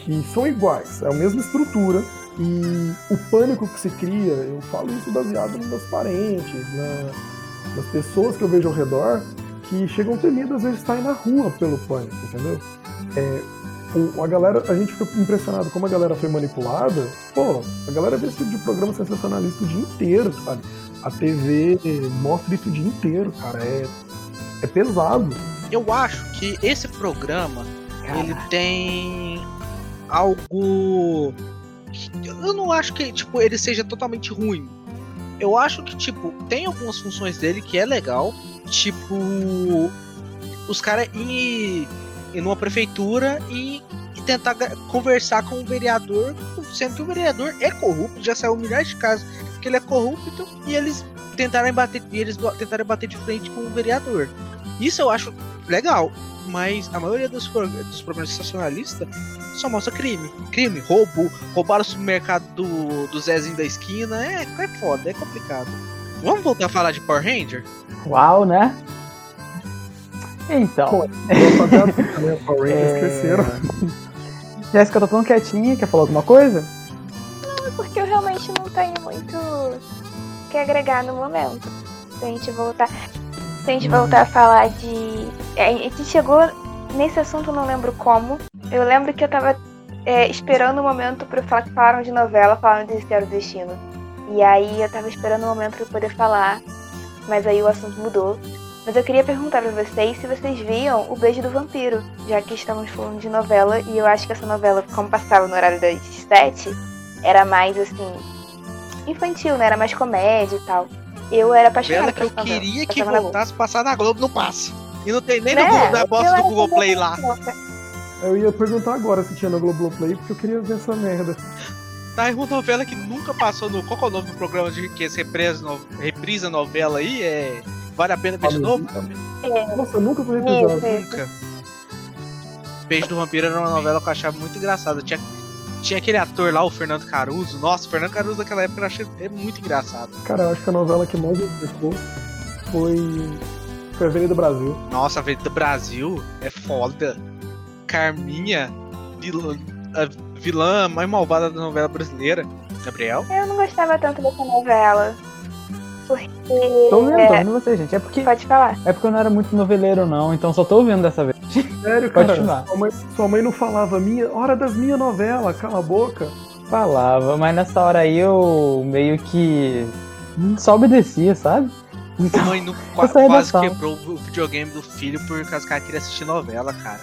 que são iguais, é a mesma estrutura, e o pânico que se cria, eu falo isso baseado nos meus parentes, na, nas pessoas que eu vejo ao redor, que chegam a medo às vezes de estarem na rua pelo pânico, entendeu? É, o, a galera, a gente fica impressionado como a galera foi manipulada. Pô, a galera vê esse tipo de programa sensacionalista o dia inteiro, sabe? A TV mostra isso o dia inteiro, cara. É, é pesado. Eu acho que esse programa ele tem algo. Eu não acho que tipo ele seja totalmente ruim. Eu acho que tipo tem algumas funções dele que é legal, tipo os caras ir, ir numa prefeitura e, e, tentar conversar com o vereador, sendo que o vereador é corrupto, já saiu milhares de casos que ele é corrupto e eles tentaram bater, eles tentaram bater de frente com o vereador. Isso eu acho legal, mas a maioria dos, dos programas sensacionalistas só mostra crime. Crime, roubo, roubar o supermercado do, do Zezinho da esquina. É, é foda, é complicado. Vamos voltar a falar de Power Ranger? Uau, né? Então. Pô, Power Rangers é... cresceram. Jéssica tá tão quietinha, quer falar alguma coisa? Não, é porque eu realmente não tenho muito que agregar no momento. Se a gente voltar. Se a gente voltar a falar de. É, a gente chegou nesse assunto, não lembro como. Eu lembro que eu tava é, esperando o um momento para falar que falaram de novela, falaram de Zero Destino. E aí eu tava esperando o um momento para poder falar, mas aí o assunto mudou. Mas eu queria perguntar para vocês se vocês viam O Beijo do Vampiro, já que estamos falando de novela e eu acho que essa novela, como passava no horário das sete, era mais assim infantil, né? Era mais comédia e tal. Eu era apaixonada por que eu queria que voltasse a passar na Globo, não passa. E não tem nem né? no Google, na bosta do Google Play lá. Eu ia perguntar agora se tinha no Globoplay, porque eu queria ver essa merda. Tá, é uma novela que nunca passou no. Qual é o nome do programa de que esse represa, no... reprisa novela aí? É. Vale a pena ver de novo? É. Nossa, nunca foi reprisado. Nunca. Beijo do Vampiro era uma novela que eu achava muito engraçada. Tinha, tinha aquele ator lá, o Fernando Caruso. Nossa, o Fernando Caruso daquela época eu achei é muito engraçado. Cara, eu acho que a novela que mais me foi. Foi a Avenida Brasil. Nossa, a Avenida Brasil é foda. Carminha, vilã mais malvada da novela brasileira. Gabriel? Eu não gostava tanto dessa novela. Porque. Tô tô é, você, gente. É porque, Pode falar. é porque eu não era muito noveleiro, não, então só tô ouvindo dessa vez. Sério, cara. continuar. Sua mãe, sua mãe não falava minha hora das minhas novelas, cala a boca. Falava, mas nessa hora aí eu meio que só obedecia, sabe? Então, mãe não, qua- quase quebrou o videogame do filho por causa que ela queria assistir novela, cara.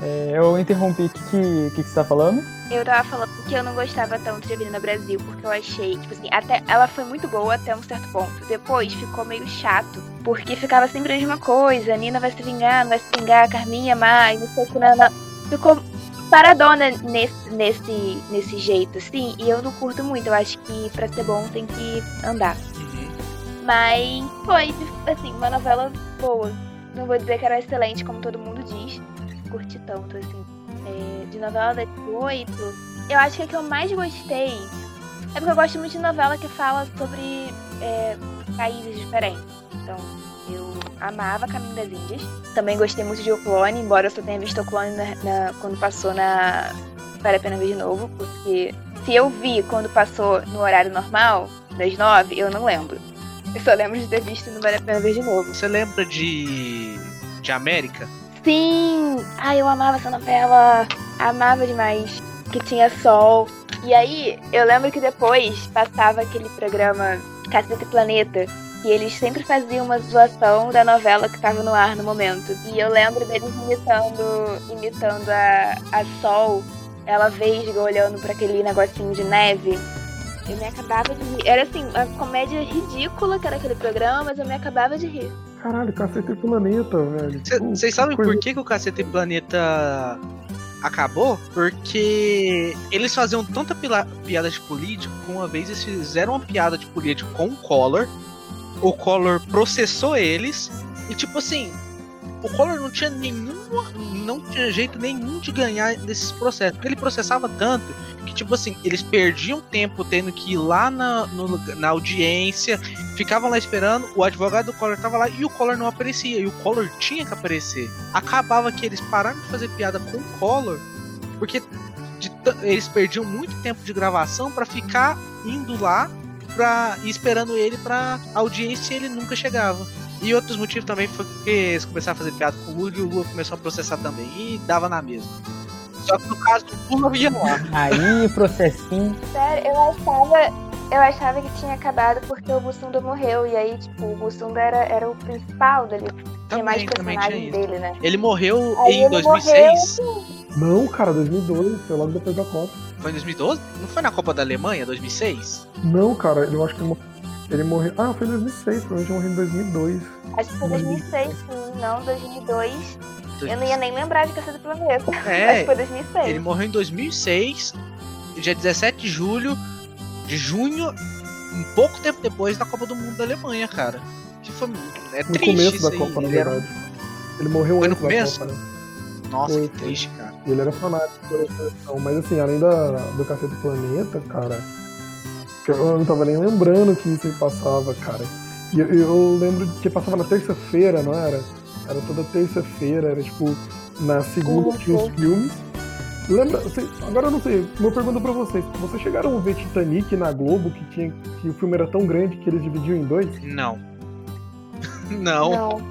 é, eu interrompi. O que, que, que, que você tá falando? Eu tava falando que eu não gostava tanto de Avenida Brasil, porque eu achei, tipo assim, até ela foi muito boa até um certo ponto. Depois ficou meio chato, porque ficava sempre a mesma coisa. A Nina vai se vingar, não vai se vingar, a Carminha mais, não sei o que, não, não. Ficou paradona nesse, nesse, nesse jeito, assim, e eu não curto muito. Eu acho que pra ser bom tem que andar. Uhum. Mas foi, assim, uma novela boa. Não vou dizer que era excelente, como todo mundo diz. Curti tanto, assim. É, de novela das oito, eu acho que a que eu mais gostei é porque eu gosto muito de novela que fala sobre é, países diferentes. Então, eu amava Caminho das Índias. Também gostei muito de O Clone, embora eu só tenha visto O Clone na- na- quando passou na Vale a Pena Ver de Novo, porque se eu vi quando passou no horário normal, das nove, eu não lembro. Eu só lembro de ter visto no Vale a Pena Ver de Novo. Você lembra de. de América? Sim! Ai, eu amava essa novela. Amava demais. Que tinha sol. E aí, eu lembro que depois passava aquele programa Caceta e Planeta. E eles sempre faziam uma zoação da novela que tava no ar no momento. E eu lembro deles imitando, imitando a, a Sol. Ela vesga olhando pra aquele negocinho de neve. Eu me acabava de rir. Era assim, uma comédia ridícula que era aquele programa, mas eu me acabava de rir. Caralho, cacete planeta, velho. Vocês sabem coisa- por que, que o Cacete Planeta acabou? Porque eles faziam tanta piada de político que uma vez eles fizeram uma piada de político com o Collor. O Collor processou eles. E tipo assim, o Collor não tinha nenhuma. não tinha jeito nenhum de ganhar desses processos. Porque ele processava tanto que, tipo assim, eles perdiam tempo tendo que ir lá na, no na audiência, ficavam lá esperando, o advogado do Collor tava lá e o Collor não aparecia. E o Collor tinha que aparecer. Acabava que eles pararam de fazer piada com o Collor, porque eles perdiam muito tempo de gravação pra ficar indo lá pra, e esperando ele pra audiência e ele nunca chegava. E outros motivos também foi que eles começaram a fazer piada com o Lula e o Lula começou a processar também. E dava na mesma. Só que no caso do Lula ia lá. Aí, processinho. Sério, eu achava. Eu achava que tinha acabado porque o Bussunda morreu. E aí, tipo, o Bussunda era, era o principal tinha mais Também, tinha personagens isso. dele, né? Ele morreu Aí em ele 2006. Não, cara, 2002, foi logo depois da Copa. Foi em 2012? Não foi na Copa da Alemanha, 2006? Não, cara, eu acho que ele mor- ele morreu. Ah, foi em 2006, provavelmente morreu em 2002. Acho que foi 2006, sim, não 2002. Eu não ia nem lembrar de Caça do Planeta. Acho É, que foi 2006. ele morreu em 2006, dia 17 de julho, de junho, um pouco tempo depois da Copa do Mundo da Alemanha, cara. Que foi é No triste começo isso da aí. Copa, na verdade. Ele morreu Foi no antes da começo? Copa, né? Nossa, Foi, que triste, cara. E ele era fanático pela seleção. Mas assim, além da, do Cacete Planeta, cara, eu não tava nem lembrando que isso aí passava, cara. E eu, eu lembro que passava na terça-feira, não era? Era toda terça-feira, era tipo, na segunda tinha os filmes. Lembra, você- agora eu não sei, uma pergunta pra vocês. Vocês chegaram a ver Titanic na Globo, que, tinha, que o filme era tão grande que eles dividiam em dois? Não. Não, não,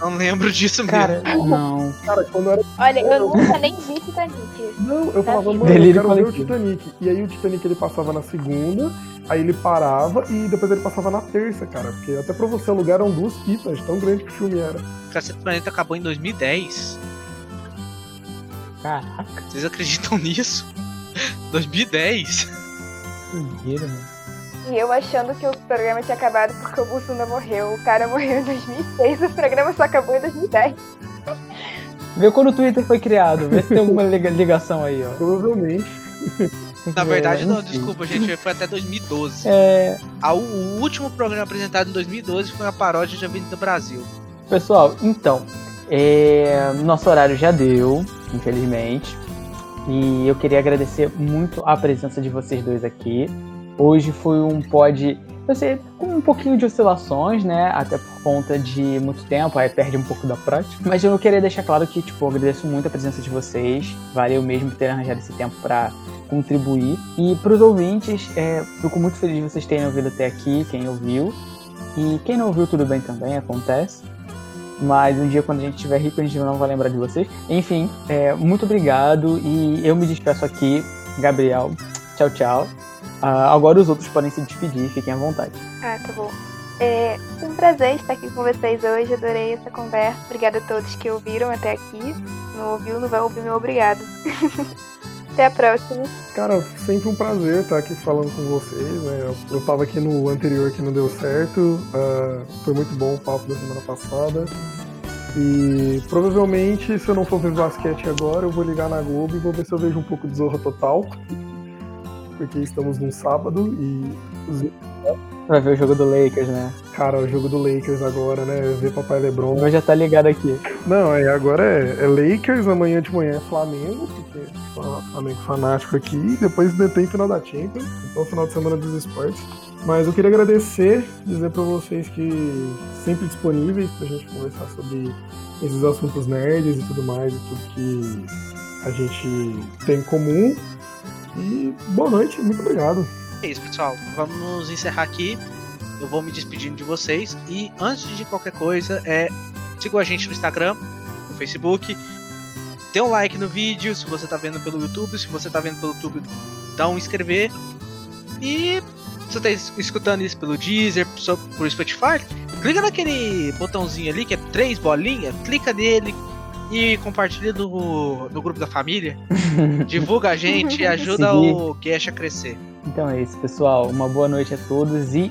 Não. lembro disso mesmo. Cara, não. Cara, quando era Olha, eu nunca nem vi Titanic. Não, eu falava, vida. mano, eu Delírio quero ver o. Titanic. E aí o Titanic ele passava na segunda, aí ele parava e depois ele passava na terça, cara. Porque até pra você alugar eram duas fitas, tão grande que o filme era. Cacete Planeta acabou em 2010. Caraca, Vocês acreditam nisso? 2010? que doideira, mano. E eu achando que o programa tinha acabado porque o Bussunda morreu. O cara morreu em 2006, o programa só acabou em 2010. Vê quando o Twitter foi criado, vê se tem alguma liga- ligação aí, ó. Provavelmente. Na verdade, É, não, enfim. desculpa, gente. Foi até 2012. É, A- o último programa apresentado em 2012 foi uma paródia de Avenida Brasil. Pessoal, então, é, nosso horário já deu, infelizmente. E eu queria agradecer muito a presença de vocês dois aqui. Hoje foi um pod vai ser com um pouquinho de oscilações, né? Até por conta de muito tempo, aí perde um pouco da prática. Mas eu queria deixar claro que, tipo, eu agradeço muito a presença de vocês. Valeu mesmo ter arranjado esse tempo para contribuir. E para os ouvintes, é, fico muito feliz de vocês terem ouvido até aqui, quem ouviu. E quem não ouviu, tudo bem também, acontece. Mas um dia, quando a gente estiver rico, a gente não vai lembrar de vocês. Enfim, é, muito obrigado e eu me despeço aqui, Gabriel. Tchau, tchau. Uh, agora os outros podem se despedir, fiquem à vontade. Ah, tá bom. É um prazer estar aqui com vocês hoje, adorei essa conversa. Obrigada a todos que ouviram até aqui. Não ouviu, não vai ouvir meu obrigado. até a próxima. Cara, sempre um prazer estar aqui falando com vocês. Né? Eu, eu tava aqui no anterior que não deu certo. Uh, foi muito bom o papo da semana passada. E provavelmente, se eu não for ver basquete agora, eu vou ligar na Globo e vou ver se eu vejo um pouco de Zorra Total porque estamos num sábado e. Vai ver o jogo do Lakers, né? Cara, o jogo do Lakers agora, né? Ver Papai Lebron. Eu já tá ligado aqui. Não, é, agora é, é Lakers, amanhã de manhã é Flamengo, porque Flamengo fanático aqui, depois tem final da Champions, então final de semana dos esportes. Mas eu queria agradecer, dizer para vocês que sempre disponíveis pra gente conversar sobre esses assuntos nerds e tudo mais, e tudo que a gente tem em comum. E boa noite, muito obrigado. É isso, pessoal. Vamos encerrar aqui. Eu vou me despedindo de vocês. E antes de qualquer coisa, é sigam a gente no Instagram, no Facebook. Dê um like no vídeo se você está vendo pelo YouTube. Se você está vendo pelo YouTube, dá um inscrever. E se você está escutando isso pelo Deezer, por Spotify, clica naquele botãozinho ali que é três bolinhas, clica nele, e compartilha no, no grupo da família. Divulga a gente e ajuda o Cash a crescer. Então é isso, pessoal. Uma boa noite a todos e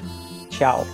tchau.